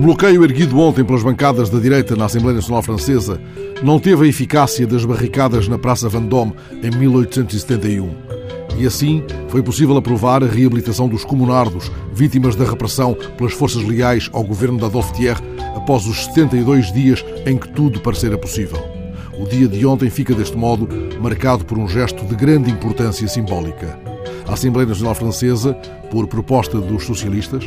bloqueio erguido ontem pelas bancadas da direita na Assembleia Nacional Francesa não teve a eficácia das barricadas na Praça Vendôme em 1871. E assim foi possível aprovar a reabilitação dos comunardos, vítimas da repressão pelas forças leais ao governo de Adolphe Thiers, após os 72 dias em que tudo parecera possível. O dia de ontem fica, deste modo, marcado por um gesto de grande importância simbólica. A Assembleia Nacional Francesa, por proposta dos socialistas,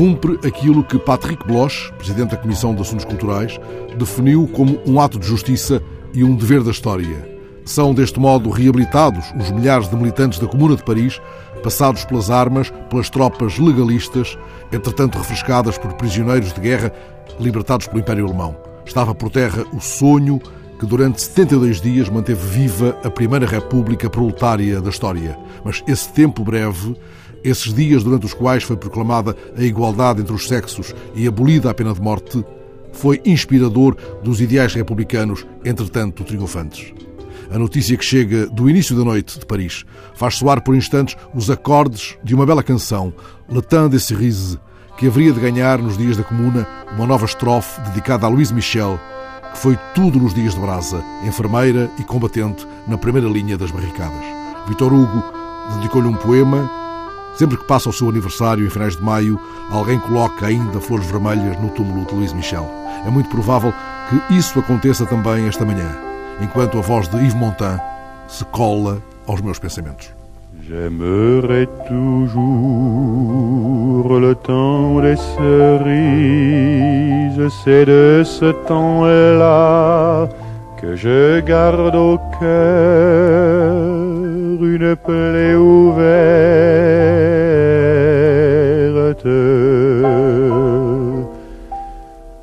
cumpre aquilo que Patrick Bloch, presidente da Comissão de Assuntos Culturais, definiu como um ato de justiça e um dever da história. São, deste modo, reabilitados os milhares de militantes da Comuna de Paris, passados pelas armas, pelas tropas legalistas, entretanto refrescadas por prisioneiros de guerra libertados pelo Império Alemão. Estava por terra o sonho que durante 72 dias manteve viva a Primeira República proletária da história. Mas esse tempo breve esses dias durante os quais foi proclamada a igualdade entre os sexos e abolida a pena de morte, foi inspirador dos ideais republicanos, entretanto triunfantes. A notícia que chega do início da noite de Paris faz soar por instantes os acordes de uma bela canção, Le Temps des Cerises, que haveria de ganhar nos dias da Comuna uma nova estrofe dedicada a Louise Michel, que foi tudo nos dias de brasa, enfermeira e combatente na primeira linha das barricadas. Vitor Hugo dedicou-lhe um poema Sempre que passa o seu aniversário, em finais de maio, alguém coloca ainda flores vermelhas no túmulo de Luís Michel. É muito provável que isso aconteça também esta manhã, enquanto a voz de Yves Montand se cola aos meus pensamentos. J'aimerais toujours le temps des cerises, c'est de ce temps-là que je garde au cœur une plaie ouverte.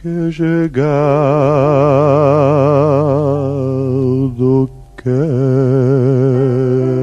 que é chegado que? É